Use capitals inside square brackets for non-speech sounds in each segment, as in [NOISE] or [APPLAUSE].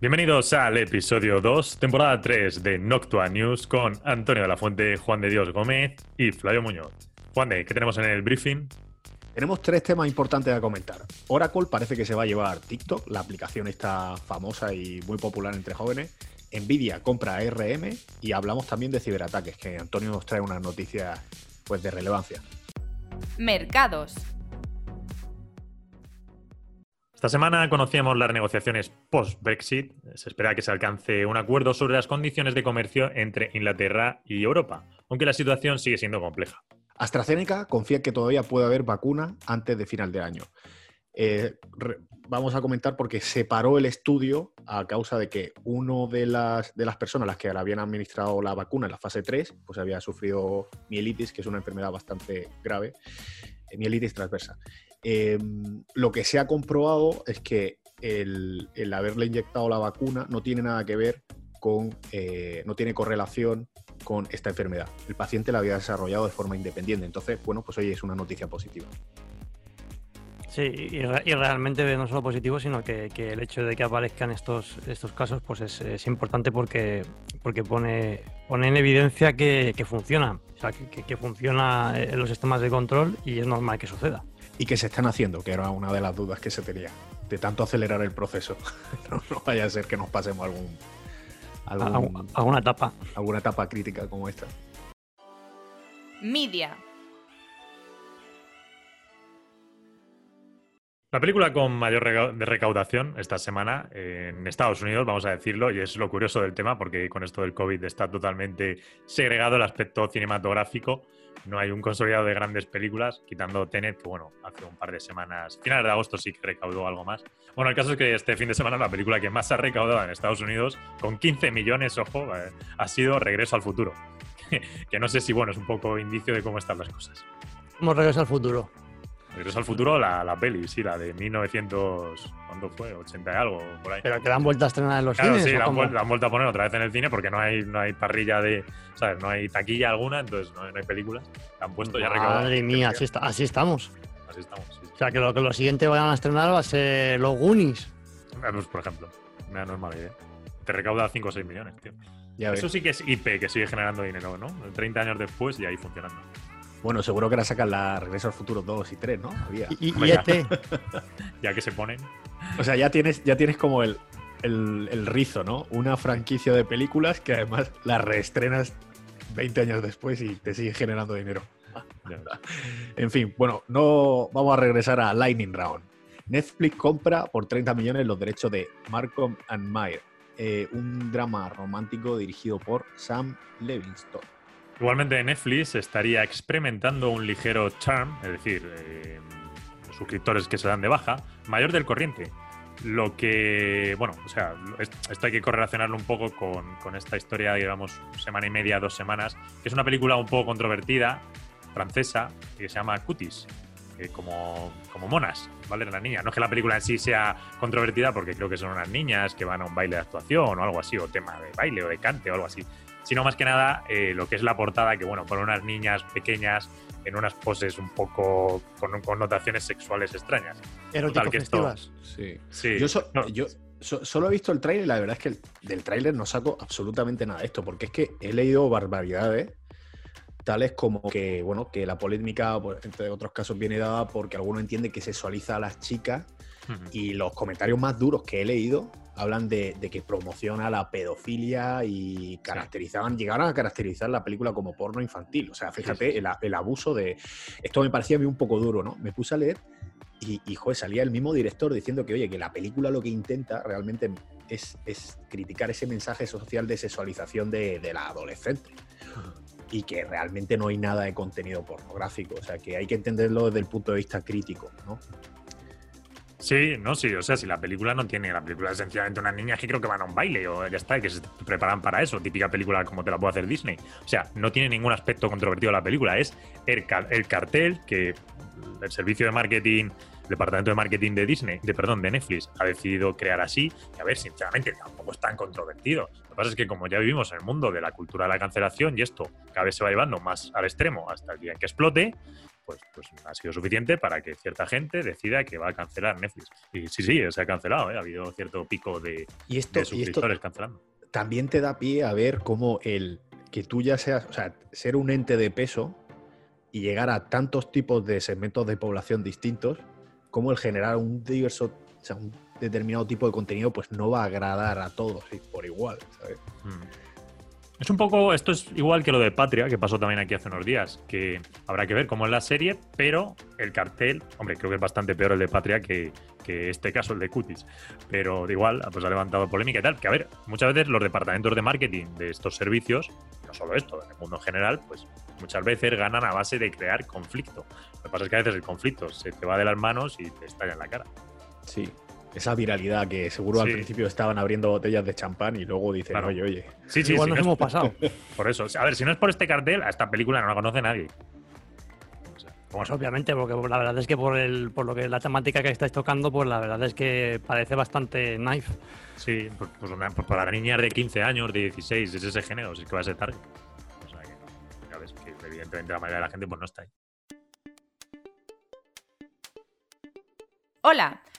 Bienvenidos al episodio 2, temporada 3 de Noctua News con Antonio de la Fuente, Juan de Dios Gómez y Flavio Muñoz. Juan de, ¿qué tenemos en el briefing? Tenemos tres temas importantes a comentar. Oracle parece que se va a llevar TikTok, la aplicación está famosa y muy popular entre jóvenes. Nvidia compra ARM y hablamos también de ciberataques, que Antonio nos trae una noticia pues, de relevancia. Mercados. Esta semana conocíamos las negociaciones post-Brexit. Se espera que se alcance un acuerdo sobre las condiciones de comercio entre Inglaterra y Europa, aunque la situación sigue siendo compleja. AstraZeneca confía que todavía puede haber vacuna antes de final de año. Eh, vamos a comentar porque se paró el estudio a causa de que una de las, de las personas a las que le habían administrado la vacuna en la fase 3, pues había sufrido mielitis, que es una enfermedad bastante grave, eh, mielitis transversa. Em, lo que se ha comprobado es que el, haberle inyectado la vacuna no tiene nada que ver con, eh, no tiene correlación con esta enfermedad. El paciente la había desarrollado de forma independiente. Entonces, bueno, pues hoy es una noticia positiva. Sí, y, realmente no solo positivo, sino que, el hecho de que aparezcan estos, estos casos pues es, importante porque, porque pone, pone en evidencia que, funciona, o sea, que, que funciona en los sistemas de control y es normal que suceda y que se están haciendo, que era una de las dudas que se tenía, de tanto acelerar el proceso. [LAUGHS] no, vaya a ser que nos pasemos algún, alguna etapa. Alguna etapa crítica como esta. Media. La película con mayor de recaudación esta semana en Estados Unidos, vamos a decirlo, y es lo curioso del tema, porque con esto del COVID está totalmente segregado el aspecto cinematográfico no hay un consolidado de grandes películas, quitando Tenet, que bueno, hace un par de semanas, finales de agosto sí que recaudó algo más. Bueno, el caso es que este fin de semana la película que más ha recaudado en Estados Unidos, con 15 millones, ojo, eh, ha sido Regreso al Futuro. [LAUGHS] que no sé si, bueno, es un poco indicio de cómo están las cosas. ¿Cómo Regreso al Futuro? Regreso al futuro, la, la peli, sí, la de 1900. ¿Cuándo fue? 80 y algo, por ahí. Pero que la han vuelto a estrenar en los cines. Sí, la han, vuelto, a poner otra vez en el cine porque no hay, no hay parrilla de. ¿Sabes? No hay taquilla alguna, entonces no, hay películas. La han puesto ya recaudado. Madre mía, así, está, así estamos. Así estamos, sí. O sea, que lo que lo siguiente vayan a estrenar va a ser los Goonies. Eh, pues, por ejemplo, me da normal idea. Te recauda 5 o 6 millones, tío. Eso sí que es IP, que sigue generando dinero, ¿no? 30 años después y ahí funcionando. Bueno, seguro que ahora sacan la Regreso al Futuro 2 y 3, ¿no? Y, y, este. [LAUGHS] ya que se ponen. O sea, ya tienes, ya tienes como el, el, rizo, ¿no? Una franquicia de películas que además la reestrenas 20 años después y te sigue generando dinero. [LAUGHS] en fin, bueno, no vamos a regresar a Lightning Round. Netflix compra por 30 millones los derechos de Malcolm and Meyer, eh, un drama romántico dirigido por Sam Levinson. Igualmente Netflix estaría experimentando un ligero charm, es decir, eh, suscriptores que se dan de baja, mayor del corriente. Lo que, bueno, o sea, esto hay que correlacionarlo un poco con, esta historia, digamos, semana y media, dos semanas, que es una película un poco controvertida, francesa, que se llama Cutis, como, como monas, ¿vale? La niña. No es que la película en sí sea controvertida, porque creo que son unas niñas que van a un baile de actuación o algo así, o tema de baile o de cante o algo así sino más que nada eh, lo que es la portada, que bueno, con unas niñas pequeñas en unas poses un poco con connotaciones sexuales extrañas. Erótico que Sí. sí. Yo, solo he visto el tráiler y la verdad es que del tráiler no saco absolutamente nada de esto, porque es que he leído barbaridades tales como que, bueno, que la polémica, pues, entre otros casos, viene dada porque alguno entiende que sexualiza a las chicas y los comentarios más duros que he leído hablan de, que promociona la pedofilia y caracterizaban, llegaron a caracterizar la película como porno infantil. O sea, fíjate, el, abuso de. Esto me parecía a mí un poco duro, ¿no? Me puse a leer y, y joder, salía el mismo director diciendo que, oye, que la película lo que intenta realmente es, criticar ese mensaje social de sexualización de, de la adolescente. Y que realmente no hay nada de contenido pornográfico. O sea, que hay que entenderlo desde el punto de vista crítico, ¿no? Sí, no, sí, o sea, si la película no tiene, la película es sencillamente unas niñas que creo que van a un baile o ya está, que se preparan para eso, típica película como te la puede hacer Disney. O sea, no tiene ningún aspecto controvertido la película, es el, el cartel que el servicio de marketing, el departamento de marketing de Disney, de perdón, de Netflix, ha decidido crear así, y a ver, sinceramente, tampoco es tan controvertido. Lo que pasa es que como ya vivimos en el mundo de la cultura de la cancelación y esto cada vez se va llevando más al extremo hasta el día en que explote, pues, pues ha sido suficiente para que cierta gente decida que va a cancelar Netflix. Y sí, sí, se ha cancelado, ¿eh? ha habido cierto pico de, ¿Y esto, suscriptores cancelando. También te da pie a ver cómo el que tú ya seas, o sea, ser un ente de peso y llegar a tantos tipos de segmentos de población distintos, como el generar un diverso, o sea, un determinado tipo de contenido, pues no va a agradar a todos por igual, ¿sabes? Mm. Es un poco, esto es igual que lo de Patria, que pasó también aquí hace unos días, que habrá que ver cómo es la serie, pero el cartel, hombre, creo que es bastante peor el de Patria que, este caso, el de Cutis. Pero igual, pues ha levantado polémica y tal, que a ver, muchas veces los departamentos de marketing de estos servicios, no solo esto, en el mundo en general, pues muchas veces ganan a base de crear conflicto. Lo que pasa es que a veces el conflicto se te va de las manos y te estalla en la cara. Sí, esa viralidad que seguro al principio estaban abriendo botellas de champán y luego dicen, oye, oye. Sí, sí, Igual nos hemos pasado. [LAUGHS] Por eso. A ver, si no es por este cartel, a esta película no la conoce nadie. Pues obviamente, porque la verdad es que por el, por lo que la temática que estáis tocando, pues la verdad es que parece bastante knife. Sí, pues, pues, pues para niñas de 15 años, de 16, es ese género, es que va a ser target. O sea que, ya ves que evidentemente la mayoría de la gente pues no está ahí. Hola,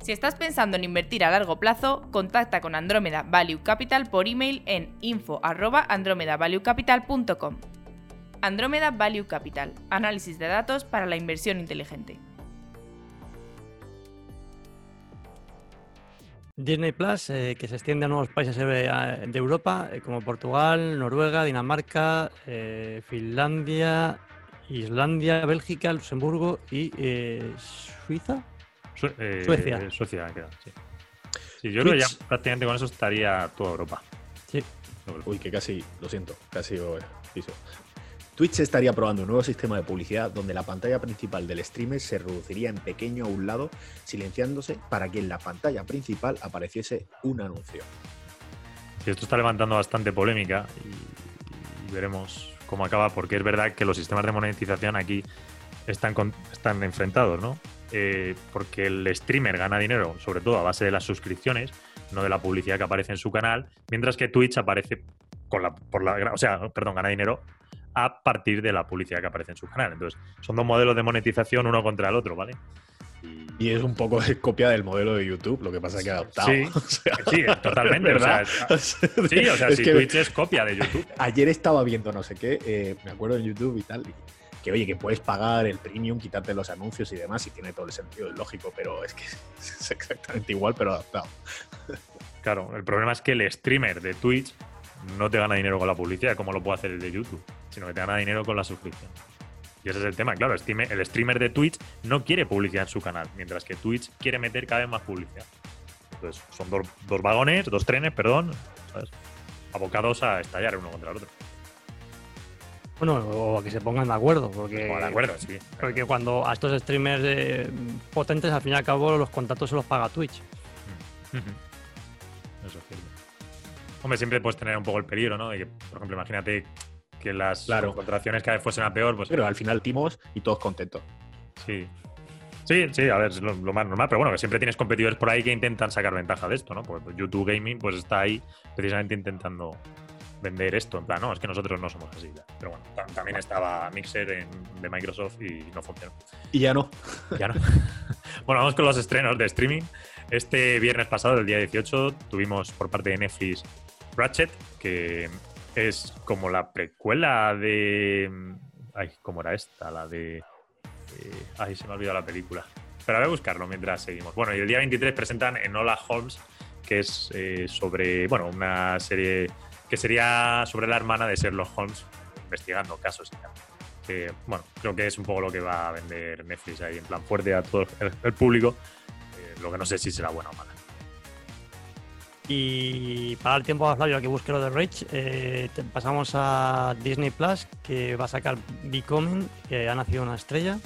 Si estás pensando en invertir a largo plazo, contacta con Andromeda Value Capital por email en info@andromedavaluecapital.com. Andromeda Value Capital, análisis de datos para la inversión inteligente. Disney Plus, eh, que se extiende a nuevos países de Europa, eh, como Portugal, Noruega, Dinamarca, eh, Finlandia, Islandia, Bélgica, Luxemburgo y Suiza. Eh, Suecia. Suecia sí. yo creo que ya prácticamente con eso estaría toda Europa. Sí. Uy, que casi, lo siento, casi piso. Twitch estaría probando un nuevo sistema de publicidad donde la pantalla principal del streamer se reduciría en pequeño a un lado, silenciándose para que en la pantalla principal apareciese un anuncio. esto está levantando bastante polémica y, veremos cómo acaba, porque es verdad que los sistemas de monetización aquí están, están enfrentados, ¿no? Eh, porque el streamer gana dinero, sobre todo a base de las suscripciones, no de la publicidad que aparece en su canal, mientras que Twitch aparece con la, por la, o sea, perdón, gana dinero a partir de la publicidad que aparece en su canal. Entonces, son dos modelos de monetización uno contra el otro, ¿vale? Y, es un poco de copia del modelo de YouTube, lo que pasa es que ha adoptado. Sí, [LAUGHS] sí totalmente. ¿verdad? [LAUGHS] sí, o sea, si Twitch es copia de YouTube. [LAUGHS] Ayer estaba viendo no sé qué, eh, me acuerdo en YouTube y tal, que oye, que puedes pagar el premium, quitarte los anuncios y demás, y tiene todo el sentido, es lógico, pero es que [LAUGHS] es exactamente igual, pero adaptado. Claro, el problema es que el streamer de Twitch no te gana dinero con la publicidad, como lo puede hacer el de YouTube, sino que te gana dinero con la suscripción. Y ese es el tema, claro, el streamer de Twitch no quiere publicidad en su canal, mientras que Twitch quiere meter cada vez más publicidad. Entonces, son dos, vagones, dos trenes, perdón, ¿sabes? abocados a estallar uno contra el otro. Bueno, o a que se pongan de acuerdo, porque, de acuerdo, sí. porque cuando a estos streamers eh, potentes, al fin y al cabo, los contratos se los paga Twitch. Mm. Eso es cierto. Hombre, siempre puedes tener un poco el peligro, ¿no? De que, por ejemplo, imagínate que las contrataciones cada vez fuesen a peor. Pues... Pero al final timos y todos contentos. Sí. Sí, sí, a ver, es lo, más normal, pero bueno, que siempre tienes competidores por ahí que intentan sacar ventaja de esto, ¿no? Pues YouTube Gaming pues está ahí precisamente intentando vender esto. En plan, no, es que nosotros no somos así. Pero bueno, también estaba Mixer de Microsoft y no funcionó. Y ya no. [LAUGHS] Ya no. [LAUGHS] bueno, vamos con los estrenos de streaming. Este viernes pasado, el día 18, tuvimos por parte de Netflix Ratchet, que es como la precuela de. Ay, ¿cómo era esta? La de. Eh, ay, se me ha olvidado la película. Pero voy a buscarlo mientras seguimos. Bueno, y el día 23 presentan Enola Holmes que es eh, sobre, bueno, una serie que sería sobre la hermana de Sherlock Holmes investigando casos y tal. Bueno, creo que es un poco lo que va a vender Netflix ahí en plan fuerte a todo el, público. Eh, lo que no sé si será bueno o mala. Y para el tiempo a Flavio que busque lo de Rage, eh, pasamos a Disney Plus, que va a sacar Becoming, que ha nacido una estrella.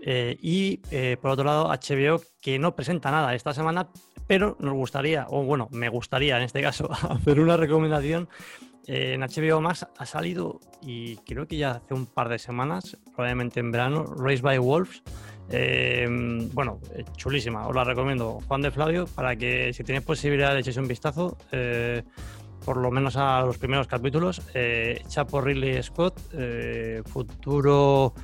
Eh, y por otro lado, HBO, que no presenta nada esta semana, pero nos gustaría, o bueno, me gustaría en este caso, [LAUGHS] hacer una recomendación. en HBO Max ha salido, y creo que ya hace un par de semanas, probablemente en verano, Race by Wolves Em, bueno, eh, chulísima, os la recomiendo. Juan de Flavio, para que si tenéis posibilidad de echéis un vistazo, eh, por lo menos a los primeros capítulos, eh, hecha por Ridley Scott, futuro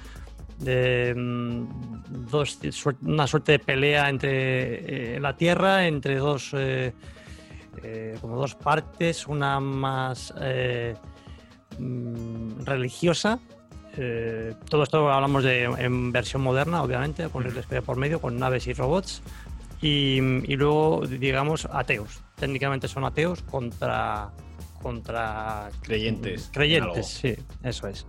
de mm, dos, una suerte de pelea entre la Tierra, entre dos, como dos partes, una más mm, religiosa eh, todo esto hablamos de en versión moderna, obviamente, con el por medio, con naves y robots. Y, luego, digamos, ateos. Técnicamente son ateos contra contra creyentes. Creyentes, sí, eso es.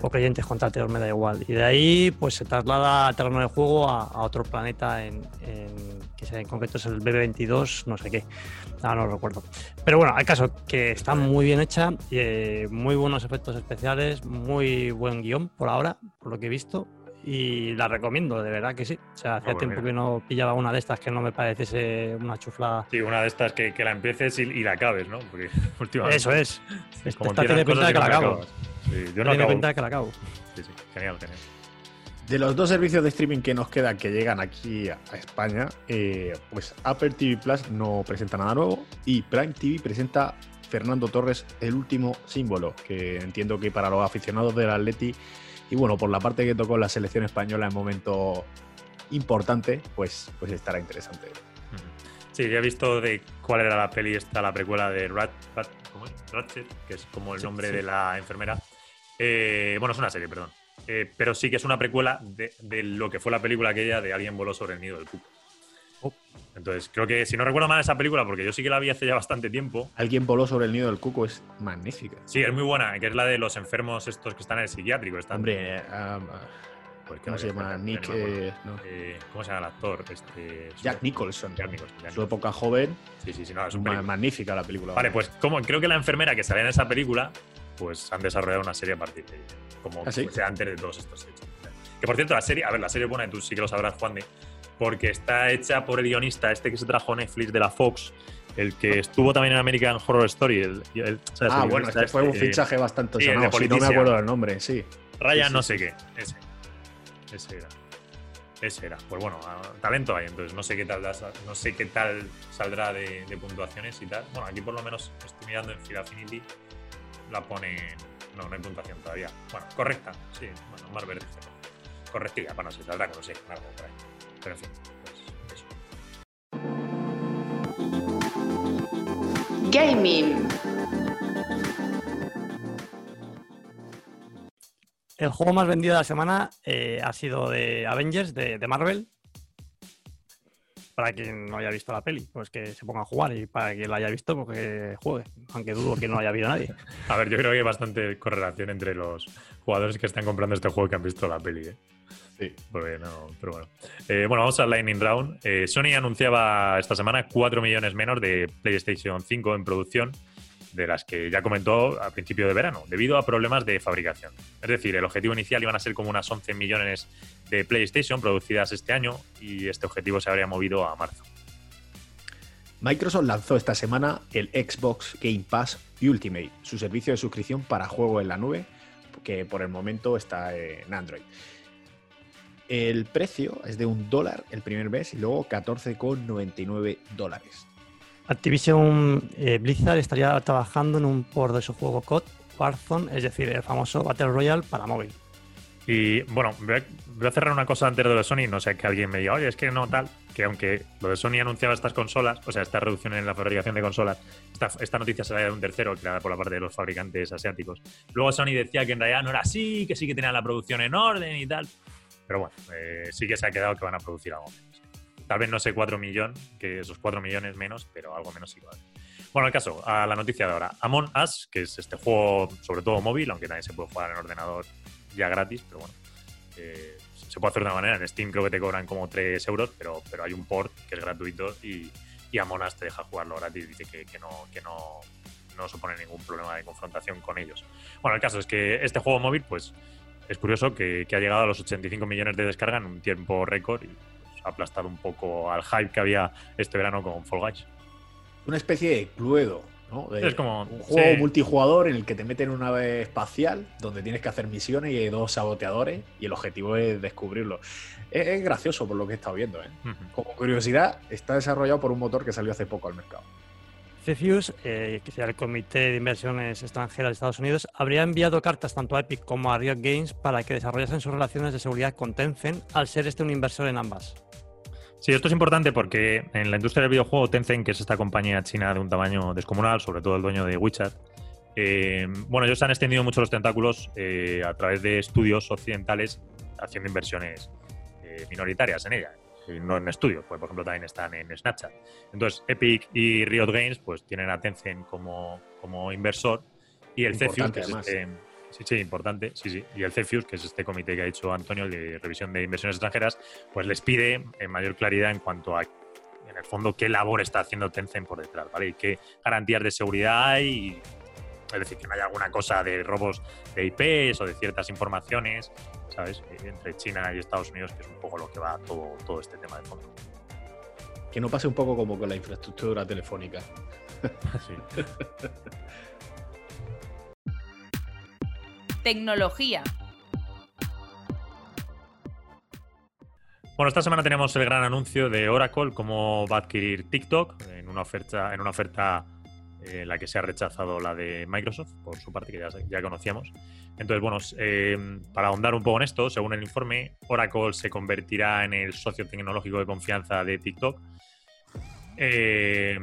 O creyentes contra ateos, me da igual. Y de ahí, pues se traslada al terreno de juego a, otro planeta en, que en concreto es el BB22, no sé qué. Ah, no lo recuerdo. Pero bueno, al caso que está muy bien hecha, eh, muy buenos efectos especiales, muy buen guion por ahora, por lo que he visto. Y la recomiendo, de verdad que sí. O sea, hacía ah, tiempo que no pillaba una de estas que no me pareciese una chuflada. Sí, una de estas que, la empieces y, la acabes, ¿no? Porque [LAUGHS] últimamente. Eso es. Como Esta tiene pinta de que la acabo. Sí, yo no tiene pinta de que la acabo. Sí, sí, genial, genial. De los dos servicios de streaming que nos quedan que llegan aquí a, España, eh, pues Apple TV Plus no presenta nada nuevo y Prime TV presenta Fernando Torres, el último símbolo, que entiendo que para los aficionados del Atleti y bueno, por la parte que tocó la selección española en momento importante, pues, pues estará interesante. Sí, ya he visto de cuál era la peli esta, la precuela de Rat, Ratchet, que es como el nombre de la enfermera. Eh, bueno, es una serie, perdón. Eh, pero sí que es una precuela de, lo que fue la película aquella de Alguien voló sobre el nido del cuco. Oh. Entonces, creo que si no recuerdo mal esa película, porque yo sí que la vi hace ya bastante tiempo. Alguien voló sobre el nido del cuco es magnífica. Sí, es muy buena, que es la de los enfermos estos que están en el psiquiátrico. Están... Hombre, eh, pues, ¿cómo se llama? Nick. Eh, ¿Cómo se llama el actor? Este, Jack Nicholson. Jack Nicholson. Su época joven. Sí, sí, sí, no, es magnífica la película. Vale, pues como, creo que la enfermera que sale en esa película, pues han desarrollado una serie a partir de como ¿Ah, antes de todos estos hechos. Que por cierto, la serie, a ver, la serie buena, tú sí que lo sabrás, Juan, de, porque está hecha por el guionista este que se trajo Netflix de la Fox, el que estuvo también en American Horror Story. ah, bueno, este fue un este, fichaje bastante sonado, si no me acuerdo del nombre, sí. Ryan no sé qué, ese. Ese era. Ese era. Pues bueno, talento hay, entonces no sé qué tal, no sé qué tal saldrá de, puntuaciones y tal. Bueno, aquí por lo menos estoy mirando en Fila Affinity, la pone no, no hay puntuación todavía. Bueno, correcta, sí. Bueno, más verde. Correctilla, bueno, se saldrá, no sé, algo por ahí. Pero en fin, pues eso. Gaming. El juego más vendido de la semana eh, ha sido de Avengers, de, de Marvel, para quien no haya visto la peli, pues que se ponga a jugar y para quien la haya visto, pues que juegue, aunque dudo que no haya habido nadie. [LAUGHS] A ver, yo creo que hay bastante correlación entre los jugadores que están comprando este juego y que han visto la peli. ¿eh? Sí. Porque no, pero bueno. Eh, bueno, vamos al Lightning Round. Eh, Sony anunciaba esta semana 4 millones menos de PlayStation 5 en producción de las que ya comentó al principio de verano, debido a problemas de fabricación. Es decir, el objetivo inicial iban a ser como unas 11 millones de PlayStation producidas este año y este objetivo se habría movido a marzo. Microsoft lanzó esta semana el Xbox Game Pass Ultimate, su servicio de suscripción para juego en la nube, que por el momento está en Android. El precio es de un dólar el primer mes y luego 14,99 dólares. Activision eh, Blizzard estaría trabajando en un port de su juego COD, Warzone, es decir, el famoso Battle Royale para móvil. Y bueno, voy a, cerrar una cosa antes de lo de Sony, no sé que alguien me diga, oye, es que no tal, que aunque lo de Sony anunciaba estas consolas, o sea, esta reducción en la fabricación de consolas, esta, esta noticia salía de un tercero creada por la parte de los fabricantes asiáticos. Luego Sony decía que en realidad no era así, que sí que tenían la producción en orden y tal. Pero bueno, eh, sí que se ha quedado que van a producir algo Tal vez no sé 4 millones, que esos 4 millones menos, pero algo menos igual. Bueno, el caso, a la noticia de ahora. Among Us, que es este juego sobre todo móvil, aunque también se puede jugar en ordenador ya gratis, pero bueno. Eh, se puede hacer de una manera. En Steam creo que te cobran como 3 euros, pero, pero hay un port que es gratuito y, y Among Us te deja jugarlo gratis. Dice que, que, no, que no, no supone ningún problema de confrontación con ellos. Bueno, el caso es que este juego móvil, pues es curioso que, que ha llegado a los 85 millones de descarga en un tiempo récord y aplastado un poco al hype que había este verano con Fall Guys una especie de Cluedo, ¿no? es como un juego multijugador en el que te meten una nave espacial donde tienes que hacer misiones y hay dos saboteadores y el objetivo es descubrirlo. Es, gracioso por lo que he estado viendo, ¿eh? Como curiosidad, está desarrollado por un motor que salió hace poco al mercado. CFIUS, eh, que el Comité de Inversiones Extranjeras de Estados Unidos, habría enviado cartas tanto a Epic como a Riot Games para que desarrollasen sus relaciones de seguridad con Tencent al ser este un inversor en ambas. Sí, esto es importante porque en la industria del videojuego, Tencent, que es esta compañía china de un tamaño descomunal, sobre todo el dueño de WeChat, eh, bueno, ellos han extendido mucho los tentáculos eh, a través de estudios occidentales haciendo inversiones eh, minoritarias en ella, no en estudios, pues por ejemplo también están en Snapchat. Entonces, Epic y Riot Games pues tienen a Tencent como, como inversor y el CFIUS, que es este, Sí, sí, importante. Sí, sí. Y el CEFIUS, que es este comité que ha hecho Antonio, de revisión de inversiones extranjeras, pues les pide en mayor claridad en cuanto a, en el fondo, qué labor está haciendo Tencent por detrás, ¿vale? Y qué garantías de seguridad hay. Es decir, que no haya alguna cosa de robos de IPs o de ciertas informaciones, ¿sabes? Entre China y Estados Unidos, que es un poco lo que va todo, todo este tema de fondo. Que no pase un poco como con la infraestructura telefónica. [LAUGHS] Sí. [LAUGHS] tecnología. Bueno, esta semana tenemos el gran anuncio de Oracle, cómo va a adquirir TikTok en una oferta, en una oferta eh, la que se ha rechazado la de Microsoft, por su parte, que ya, conocíamos. Entonces, bueno, eh, para ahondar un poco en esto, según el informe, Oracle se convertirá en el socio tecnológico de confianza de TikTok. Eh,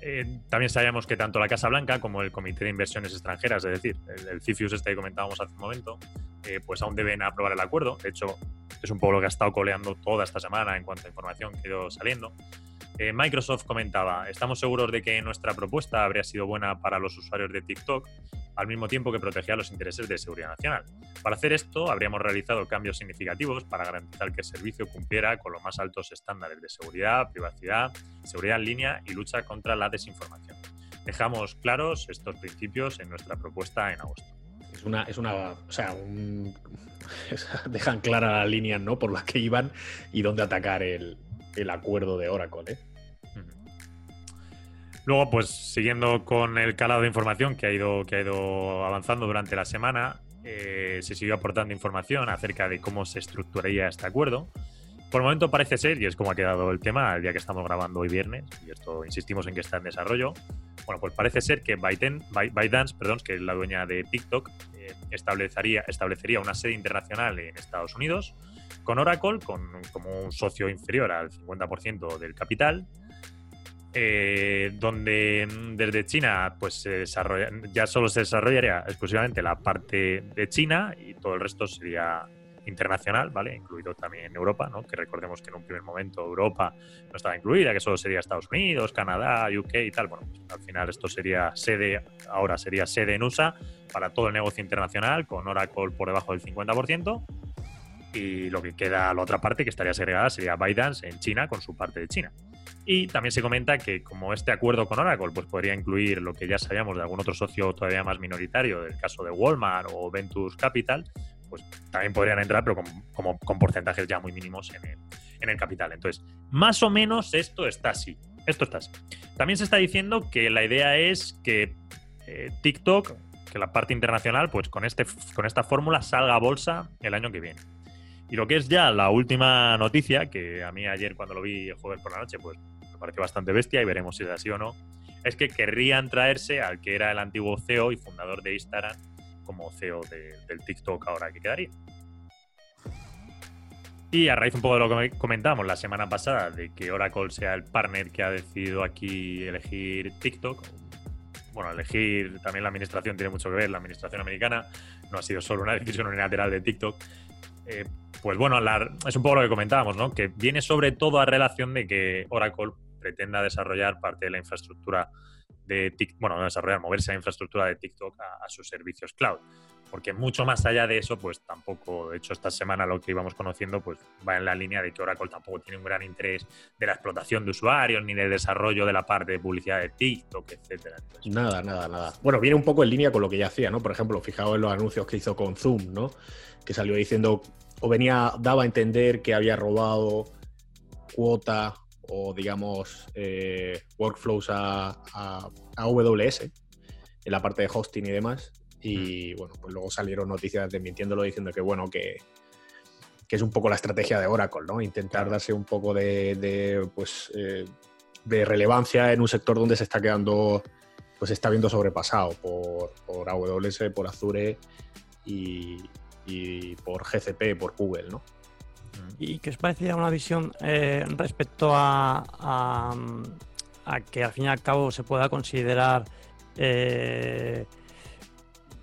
eh, también sabíamos que tanto la Casa Blanca como el Comité de Inversiones Extranjeras, es decir, el, CIFIUS este que comentábamos hace un momento, eh, pues aún deben aprobar el acuerdo. De hecho, es un poco lo que ha estado coleando toda esta semana en cuanto a información que ha ido saliendo. Eh, Microsoft comentaba, estamos seguros de que nuestra propuesta habría sido buena para los usuarios de TikTok, al mismo tiempo que protegía los intereses de seguridad nacional. Para hacer esto, habríamos realizado cambios significativos para garantizar que el servicio cumpliera con los más altos estándares de seguridad, privacidad, seguridad en línea y lucha contra la desinformación. Dejamos claros estos principios en nuestra propuesta en agosto. Es una, es una, o sea, [LAUGHS] dejan claras las líneas, ¿no? Por las que iban y dónde atacar el, el acuerdo de Oracle, ¿eh? Luego, pues siguiendo con el calado de información que ha ido, que ha ido avanzando durante la semana, eh, se siguió aportando información acerca de cómo se estructuraría este acuerdo. Por el momento parece ser, y es como ha quedado el tema, el día que estamos grabando hoy viernes, y esto insistimos en que está en desarrollo, bueno, pues parece ser que ByteDance, perdón, que es la dueña de TikTok, eh, establecería, establecería una sede internacional en Estados Unidos, con Oracle con, como un socio inferior al 50% del capital, eh, donde mm, desde China pues se desarrolla, ya solo se desarrollaría exclusivamente la parte de China y todo el resto sería internacional, ¿vale? Incluido también Europa, ¿no? Que recordemos que en un primer momento Europa no estaba incluida, que solo sería Estados Unidos, Canadá, UK y tal. Bueno, pues, al final esto sería sede, ahora sería sede en USA para todo el negocio internacional, con Oracle por debajo del 50%. Y lo que queda, la otra parte que estaría segregada sería ByteDance en China con su parte de China. Y también se comenta que como este acuerdo con Oracle pues podría incluir lo que ya sabíamos de algún otro socio todavía más minoritario, del caso de Walmart o Ventus Capital, pues también podrían entrar, pero como, con porcentajes ya muy mínimos en el, en el capital. Entonces, más o menos esto está así. Esto está así. También se está diciendo que la idea es que eh, TikTok, que la parte internacional, pues con, este, con esta fórmula salga a bolsa el año que viene. Y lo que es ya la última noticia, que a mí ayer cuando lo vi el jueves por la noche, pues me pareció bastante bestia y veremos si es así o no, es que querrían traerse al que era el antiguo CEO y fundador de Instagram como CEO del TikTok ahora que quedaría. Y a raíz un poco de lo que comentamos la semana pasada, de que Oracle sea el partner que ha decidido aquí elegir TikTok, bueno, elegir también la administración tiene mucho que ver, la administración americana no ha sido solo una [LAUGHS] decisión unilateral de TikTok, Eh, pues bueno, es un poco lo que comentábamos, ¿no? Que viene sobre todo a relación de que Oracle pretenda desarrollar parte de la infraestructura de TikTok, bueno, desarrollar, moverse a la infraestructura de TikTok a, sus servicios cloud. Porque mucho más allá de eso, pues tampoco, de hecho, esta semana lo que íbamos conociendo, pues va en la línea de que Oracle tampoco tiene un gran interés de la explotación de usuarios, ni de desarrollo de la parte de publicidad de TikTok, etcétera. nada, nada, nada. Bueno, viene un poco en línea con lo que ya hacía, ¿no? Por ejemplo, fijaos en los anuncios que hizo con Zoom, ¿no? Que salió diciendo, o venía, daba a entender que había robado cuota o digamos eh, workflows a, a, AWS en la parte de hosting y demás. Y bueno, pues luego salieron noticias desmintiéndolo diciendo que bueno, que, es un poco la estrategia de Oracle, ¿no? Intentar darse un poco de, pues, eh, de relevancia en un sector donde se está quedando, pues está viendo sobrepasado por, por AWS, por Azure y, y por GCP, por Google, ¿no? ¿Y qué os parecía una visión eh, respecto a, que al fin y al cabo se pueda considerar eh,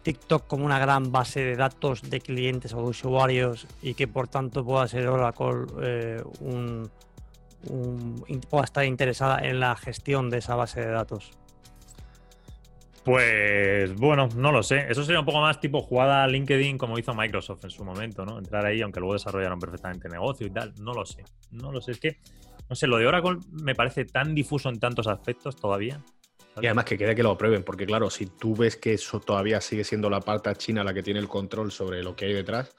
TikTok como una gran base de datos de clientes o de usuarios y que por tanto pueda ser Oracle eh, un, pueda estar interesada en la gestión de esa base de datos? Pues bueno, no lo sé. Eso sería un poco más tipo jugada LinkedIn como hizo Microsoft en su momento, ¿no? Entrar ahí, aunque luego desarrollaron perfectamente negocio y tal. No lo sé. No lo sé. Es que, no sé, lo de Oracle me parece tan difuso en tantos aspectos todavía. Y además que quede que lo prueben, porque claro, si tú ves que eso todavía sigue siendo la parte china la que tiene el control sobre lo que hay detrás,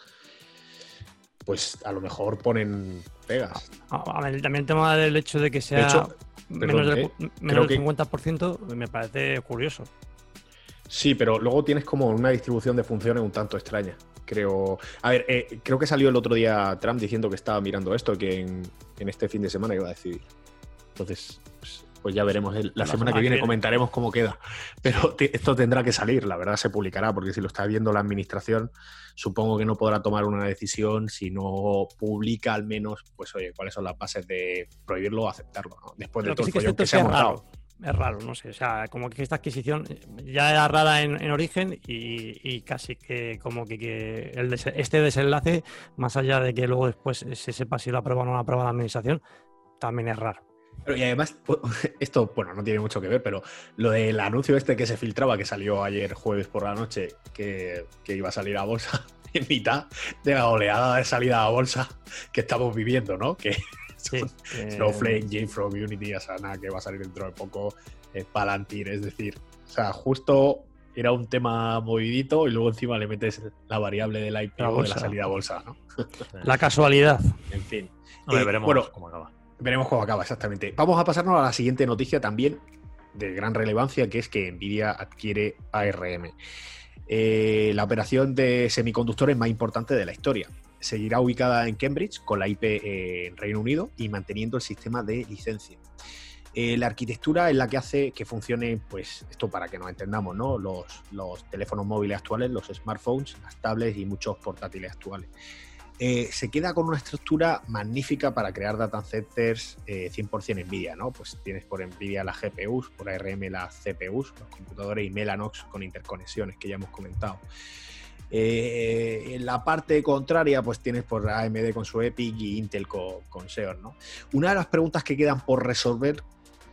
pues a lo mejor ponen pegas. A, ver, también el tema del hecho de que sea menos, del, eh, menos del 50% me parece curioso. Sí, pero luego tienes como una distribución de funciones un tanto extraña. Creo. A ver, eh, creo que salió el otro día Trump diciendo que estaba mirando esto, que en, este fin de semana iba a decidir. Entonces, pues, pues ya veremos. la, semana, que viene comentaremos cómo queda. [LAUGHS] Pero esto tendrá que salir, la verdad se publicará, porque si lo está viendo la administración, supongo que no podrá tomar una decisión si no publica al menos, pues oye, cuáles son las bases de prohibirlo o aceptarlo, Después de todo el follón que se ha montado es raro, no sé. O sea, como que esta adquisición ya era rara en, origen y, casi que como que, el este desenlace, más allá de que luego después se sepa si lo aprueba o no lo aprueba la administración, también es raro. Pero y además, [LAUGHS] esto, bueno, no tiene mucho que ver, pero lo del anuncio este que se filtraba, que salió ayer jueves por la noche, que, que iba a salir a bolsa, [LAUGHS] en mitad de la oleada de salida a bolsa que estamos viviendo, ¿no? Que [LAUGHS] Sí, Snowflake, JFrog, Unity, Asana, que va a salir dentro de poco, eh, Palantir, es decir, o sea, justo era un tema movidito y luego encima le metes la variable del IPO de la salida a bolsa, ¿no? La casualidad. En fin. Eh, veremos cómo acaba. Veremos cómo acaba, exactamente. Vamos a pasarnos a la siguiente noticia también de gran relevancia, que es que Nvidia adquiere ARM. Eh, la operación de semiconductores más importante de la historia seguirá ubicada en Cambridge con la IP en Reino Unido y manteniendo el sistema de licencia. Eh, la arquitectura es la que hace que funcione, pues esto para que nos entendamos, ¿no? Los, teléfonos móviles actuales, los smartphones, las tablets y muchos portátiles actuales. Eh, se queda con una estructura magnífica para crear data centers 100% eh, NVIDIA, ¿no? Pues tienes por NVIDIA las GPUs, por ARM las CPUs, los computadores y Mellanox con interconexiones que ya hemos comentado. Eh, en la parte contraria, pues tienes por AMD con su Epic y Intel con, Xeon, ¿no? Una de las preguntas que quedan por resolver